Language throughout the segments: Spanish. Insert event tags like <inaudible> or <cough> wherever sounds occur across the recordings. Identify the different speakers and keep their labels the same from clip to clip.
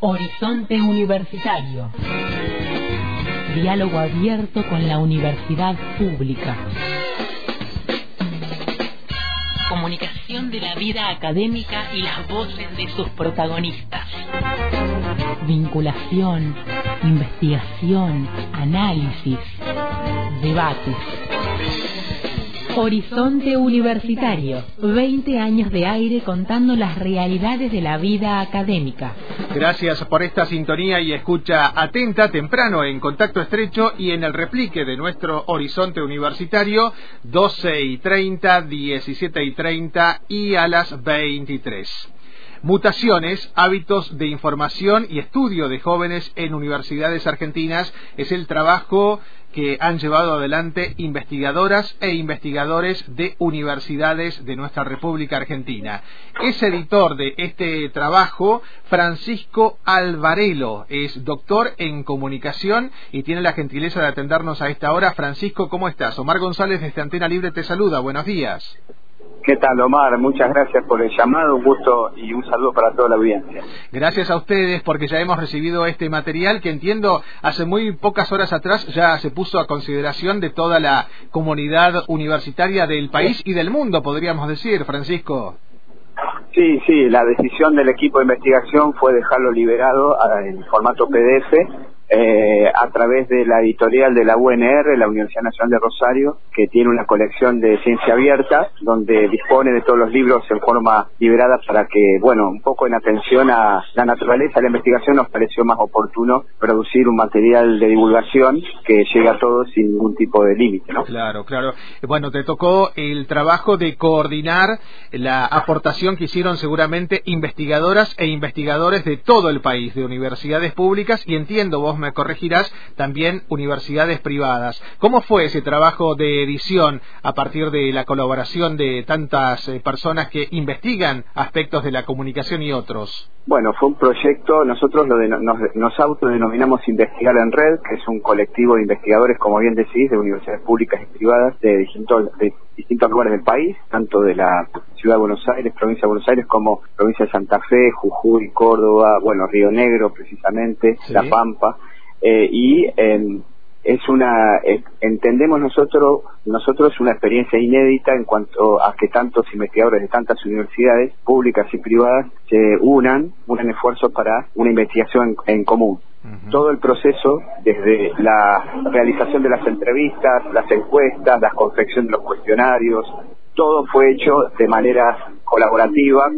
Speaker 1: Horizonte Universitario. Diálogo abierto con la universidad pública. Comunicación de la vida académica y las voces de sus protagonistas. Vinculación, investigación, análisis, debates. Horizonte Universitario, 20 años de aire contando las realidades de la vida académica.
Speaker 2: Gracias por esta sintonía y escucha atenta temprano en contacto estrecho y en el replique de nuestro Horizonte Universitario 12 y 30, 17 y 30 y a las 23. Mutaciones, hábitos de información y estudio de jóvenes en universidades argentinas es el trabajo que han llevado adelante investigadoras e investigadores de universidades de nuestra República Argentina. Es editor de este trabajo Francisco Alvarelo, es doctor en comunicación y tiene la gentileza de atendernos a esta hora. Francisco, ¿cómo estás? Omar González desde Antena Libre te saluda, buenos días.
Speaker 3: ¿Qué tal, Omar? Muchas gracias por el llamado, un gusto y un saludo para toda la audiencia.
Speaker 2: Gracias a ustedes porque ya hemos recibido este material que entiendo hace muy pocas horas atrás ya se puso a consideración de toda la comunidad universitaria del país y del mundo, podríamos decir, Francisco.
Speaker 3: Sí, sí, la decisión del equipo de investigación fue dejarlo liberado en formato PDF eh, a través de la editorial de la UNR, la Universidad Nacional de Rosario, que tiene una colección de ciencia abierta, donde dispone de todos los libros en forma liberada para que, bueno, un poco en atención a la naturaleza de la investigación nos pareció más oportuno producir un material de divulgación que llegue a todos sin ningún tipo de límite, ¿no?
Speaker 2: Claro, claro. Bueno, te tocó el trabajo de coordinar la aportación que hicieron seguramente investigadoras e investigadores de todo el país, de universidades públicas, y entiendo vos me corregirás, también universidades privadas. ¿Cómo fue ese trabajo de edición a partir de la colaboración de tantas eh, personas que investigan aspectos de la comunicación y otros?
Speaker 3: Bueno, fue un proyecto, nosotros lo nos, autodenominamos Investigar en Red, que es un colectivo de investigadores, como bien decís, de universidades públicas y privadas de distintos, de distintos lugares del país, tanto de la ciudad de Buenos Aires, provincia de Buenos Aires, como provincia de Santa Fe, Jujuy, Córdoba, bueno, Río Negro precisamente, La Pampa. Eh, y em, es una entendemos nosotros nosotros una experiencia inédita en cuanto a que tantos investigadores de tantas universidades públicas y privadas se unan unan esfuerzos para una investigación en, común. Todo el proceso desde la realización de las entrevistas las encuestas la confección de los cuestionarios todo fue hecho de manera colaborativa.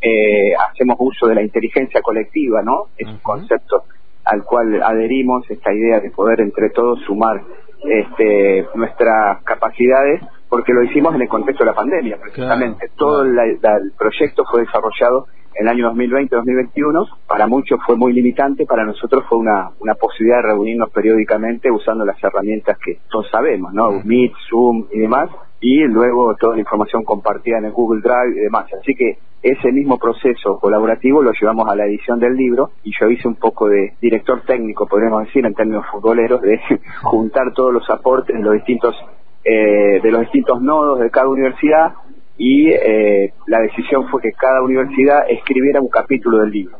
Speaker 3: Eh, hacemos uso de la inteligencia colectiva no es un concepto al cual adherimos, esta idea de poder entre todos sumar este, nuestras capacidades, porque lo hicimos en el contexto de la pandemia, precisamente. Todo el proyecto fue desarrollado en el año 2020-2021, para muchos fue muy limitante, para nosotros fue una, una posibilidad de reunirnos periódicamente usando las herramientas que todos sabemos, ¿no? Meet, Zoom y demás, y luego toda la información compartida en el Google Drive y demás. Así que ese mismo proceso colaborativo lo llevamos a la edición del libro y yo hice un poco de director técnico, podríamos decir, en términos futboleros, de <laughs> juntar todos los aportes de los distintos, eh, de los distintos nodos de cada universidad y eh, la decisión fue que cada universidad escribiera un capítulo del libro.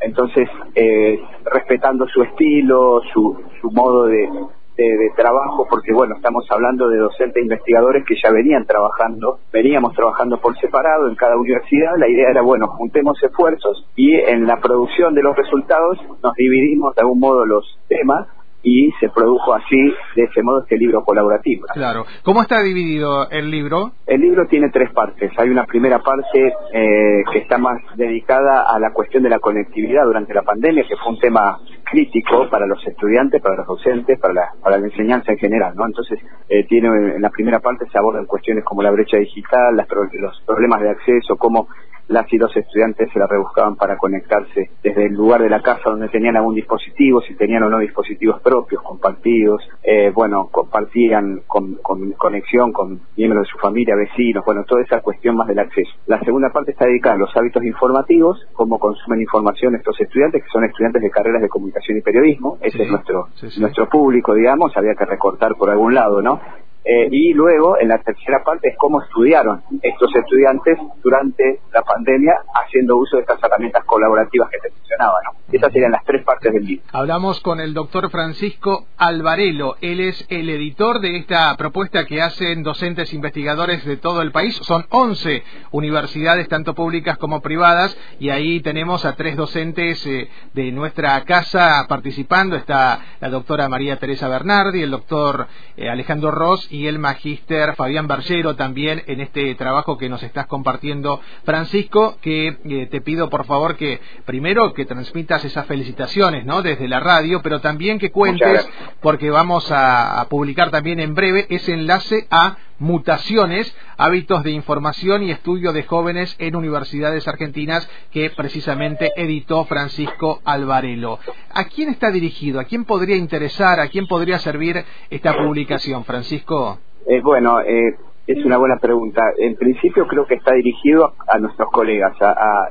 Speaker 3: Entonces, eh, respetando su estilo, su, su modo de, de, trabajo, porque bueno, estamos hablando de docentes investigadores que ya venían trabajando, veníamos trabajando por separado en cada universidad, la idea era, bueno, juntemos esfuerzos y en la producción de los resultados nos dividimos de algún modo los temas y se produjo así, de ese modo, este libro colaborativo.
Speaker 2: Claro. ¿Cómo está dividido el libro?
Speaker 3: El libro tiene tres partes. Hay una primera parte eh, que está más dedicada a la cuestión de la conectividad durante la pandemia, que fue un tema crítico para los estudiantes, para los docentes, para la, para la enseñanza en general, ¿no? Entonces, eh, tiene en la primera parte se abordan cuestiones como la brecha digital, las, los problemas de acceso, cómo las y los estudiantes se la rebuscaban para conectarse desde el lugar de la casa donde tenían algún dispositivo, si tenían o no dispositivos propios, compartidos, eh, bueno, compartían con, con, conexión con miembros de su familia, vecinos, bueno, toda esa cuestión más del acceso. La segunda parte está dedicada a los hábitos informativos, cómo consumen información estos estudiantes, que son estudiantes de carreras de comunicación y periodismo, ese es nuestro, nuestro público, digamos, había que recortar por algún lado, ¿no? Eh, y luego, en la tercera parte, es cómo estudiaron estos estudiantes durante la pandemia haciendo uso de estas herramientas colaborativas que te mencionaba, ¿no? Esas serían las tres partes del libro.
Speaker 2: Hablamos con el doctor Francisco Alvarelo. Él es el editor de esta propuesta que hacen docentes investigadores de todo el país. Son 11 universidades, tanto públicas como privadas, y ahí tenemos a tres docentes eh, de nuestra casa participando. Está la doctora María Teresa Bernardi, el doctor eh, Alejandro Ross y el magíster Fabián Bargero también en este trabajo que nos estás compartiendo. Francisco, que eh, te pido por favor que primero que transmitas esas felicitaciones, ¿no? Desde la radio, pero también que cuentes, porque vamos a, publicar también en breve ese enlace a mutaciones, hábitos de información y estudio de jóvenes en universidades argentinas que precisamente editó Francisco Alvarelo. ¿A quién está dirigido? ¿A quién podría interesar? ¿A quién podría servir esta publicación, Francisco?
Speaker 3: Eh, bueno, eh, es una buena pregunta. En principio creo que está dirigido a nuestros colegas, a,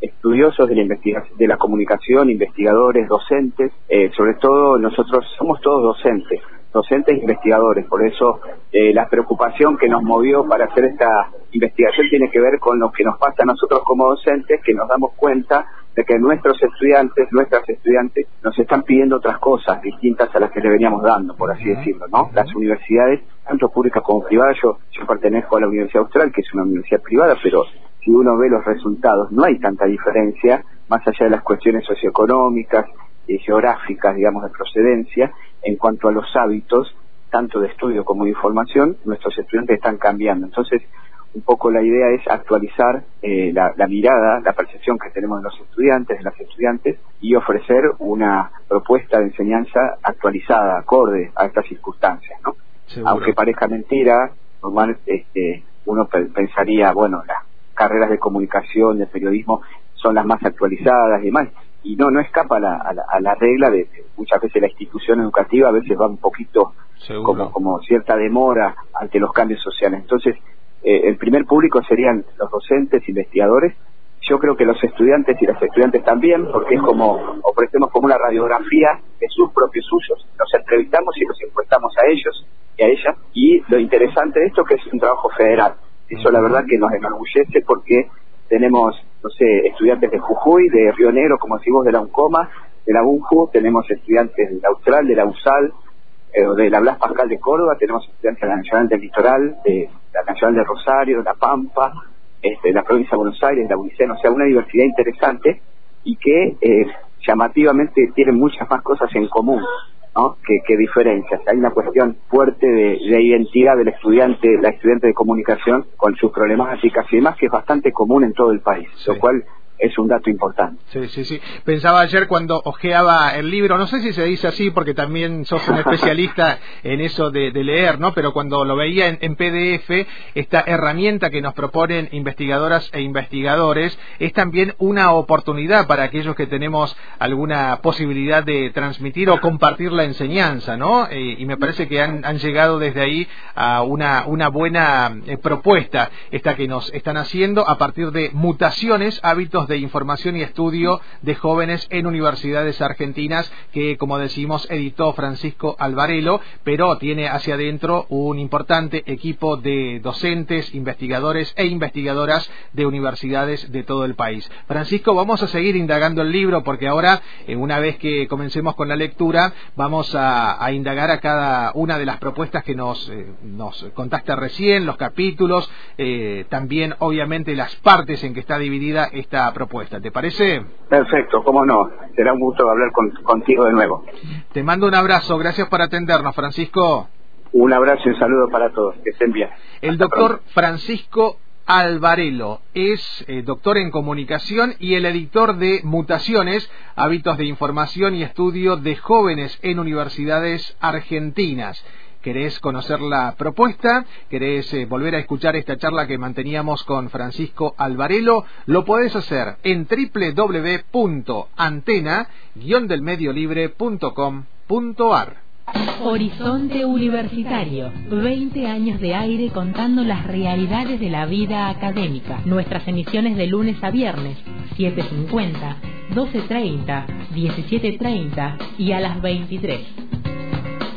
Speaker 3: estudiosos de la de la comunicación, investigadores, docentes. Eh, sobre todo nosotros somos todos docentes, docentes e investigadores. Por eso eh, la preocupación que nos movió para hacer esta investigación tiene que ver con lo que nos pasa a nosotros como docentes, que nos damos cuenta de que nuestros estudiantes, nuestras estudiantes, nos están pidiendo otras cosas distintas a las que le veníamos dando, por así decirlo, ¿no? Las universidades, tanto públicas como privadas, yo, yo pertenezco a la Universidad Austral, que es una universidad privada, pero si uno ve los resultados, no hay tanta diferencia, más allá de las cuestiones socioeconómicas y geográficas, digamos, de procedencia, en cuanto a los hábitos, tanto de estudio como de información, nuestros estudiantes están cambiando. Entonces, un poco la idea es actualizar eh, la, mirada, la percepción que tenemos de los estudiantes, de las estudiantes, y ofrecer una propuesta de enseñanza actualizada, acorde a estas circunstancias, ¿no? Aunque parezca mentira, normal, este, uno pensaría, bueno, las carreras de comunicación, de periodismo, son las más actualizadas y demás, y no, no escapa a la, regla de, muchas veces la institución educativa a veces va un poquito como, como cierta demora ante los cambios sociales. Entonces, eh, el primer público serían los docentes, investigadores. Yo creo que los estudiantes y las estudiantes también, porque es como ofrecemos como una radiografía de sus propios usos. Los entrevistamos y los encuestamos a ellos y a ellas. Y lo interesante de esto es que es un trabajo federal. Eso la verdad que nos enorgullece porque tenemos, no sé, estudiantes de Jujuy, de Río Negro, como decimos, de la UNCOMA, de la UNJU, tenemos estudiantes de Austral, de la USAL, eh, de la Blas Pascal de Córdoba, tenemos estudiantes de la Nacional del Litoral, de la Nacional de Rosario, de La Pampa, este, de la provincia de Buenos Aires, de la Unicena, o sea, una diversidad interesante y que eh, llamativamente tiene muchas más cosas en común ¿no? que, diferencias. Hay una cuestión fuerte de, de, identidad del estudiante, la estudiante de comunicación con sus problemáticas y demás que es bastante común en todo el país, lo cual es un dato importante.
Speaker 2: Sí, sí, sí. Pensaba ayer cuando ojeaba el libro, no sé si se dice así porque también sos un especialista <laughs> en eso de, leer, ¿no? Pero cuando lo veía en, PDF, esta herramienta que nos proponen investigadoras e investigadores es también una oportunidad para aquellos que tenemos alguna posibilidad de transmitir o compartir la enseñanza, ¿no? Eh, y me parece que han, llegado desde ahí a una, una buena eh, propuesta, esta que nos están haciendo a partir de mutaciones, hábitos de información y estudio de jóvenes en universidades argentinas que, como decimos, editó Francisco Alvarelo, pero tiene hacia adentro un importante equipo de docentes, investigadores e investigadoras de universidades de todo el país. Francisco, vamos a seguir indagando el libro porque ahora, eh, una vez que comencemos con la lectura, vamos a, indagar a cada una de las propuestas que nos, eh, nos contaste recién, los capítulos, eh, también obviamente las partes en que está dividida esta propuesta. ¿Te parece?
Speaker 3: Perfecto, cómo no. Será un gusto hablar contigo de nuevo.
Speaker 2: Te mando un abrazo. Gracias por atendernos, Francisco.
Speaker 3: Un abrazo y un saludo para todos. Que estén bien.
Speaker 2: El doctor Francisco Alvarelo es eh, doctor en comunicación y el editor de Mutaciones, hábitos de información y estudio de jóvenes en universidades argentinas querés conocer la propuesta, querés eh, volver a escuchar esta charla que manteníamos con Francisco Alvarelo, lo podés hacer en www.antena-delmediolibre.com.ar.
Speaker 1: Horizonte Universitario, 20 años de aire contando las realidades de la vida académica. Nuestras emisiones de lunes a viernes, 7.50, 12.30, 17.30 y a las 23.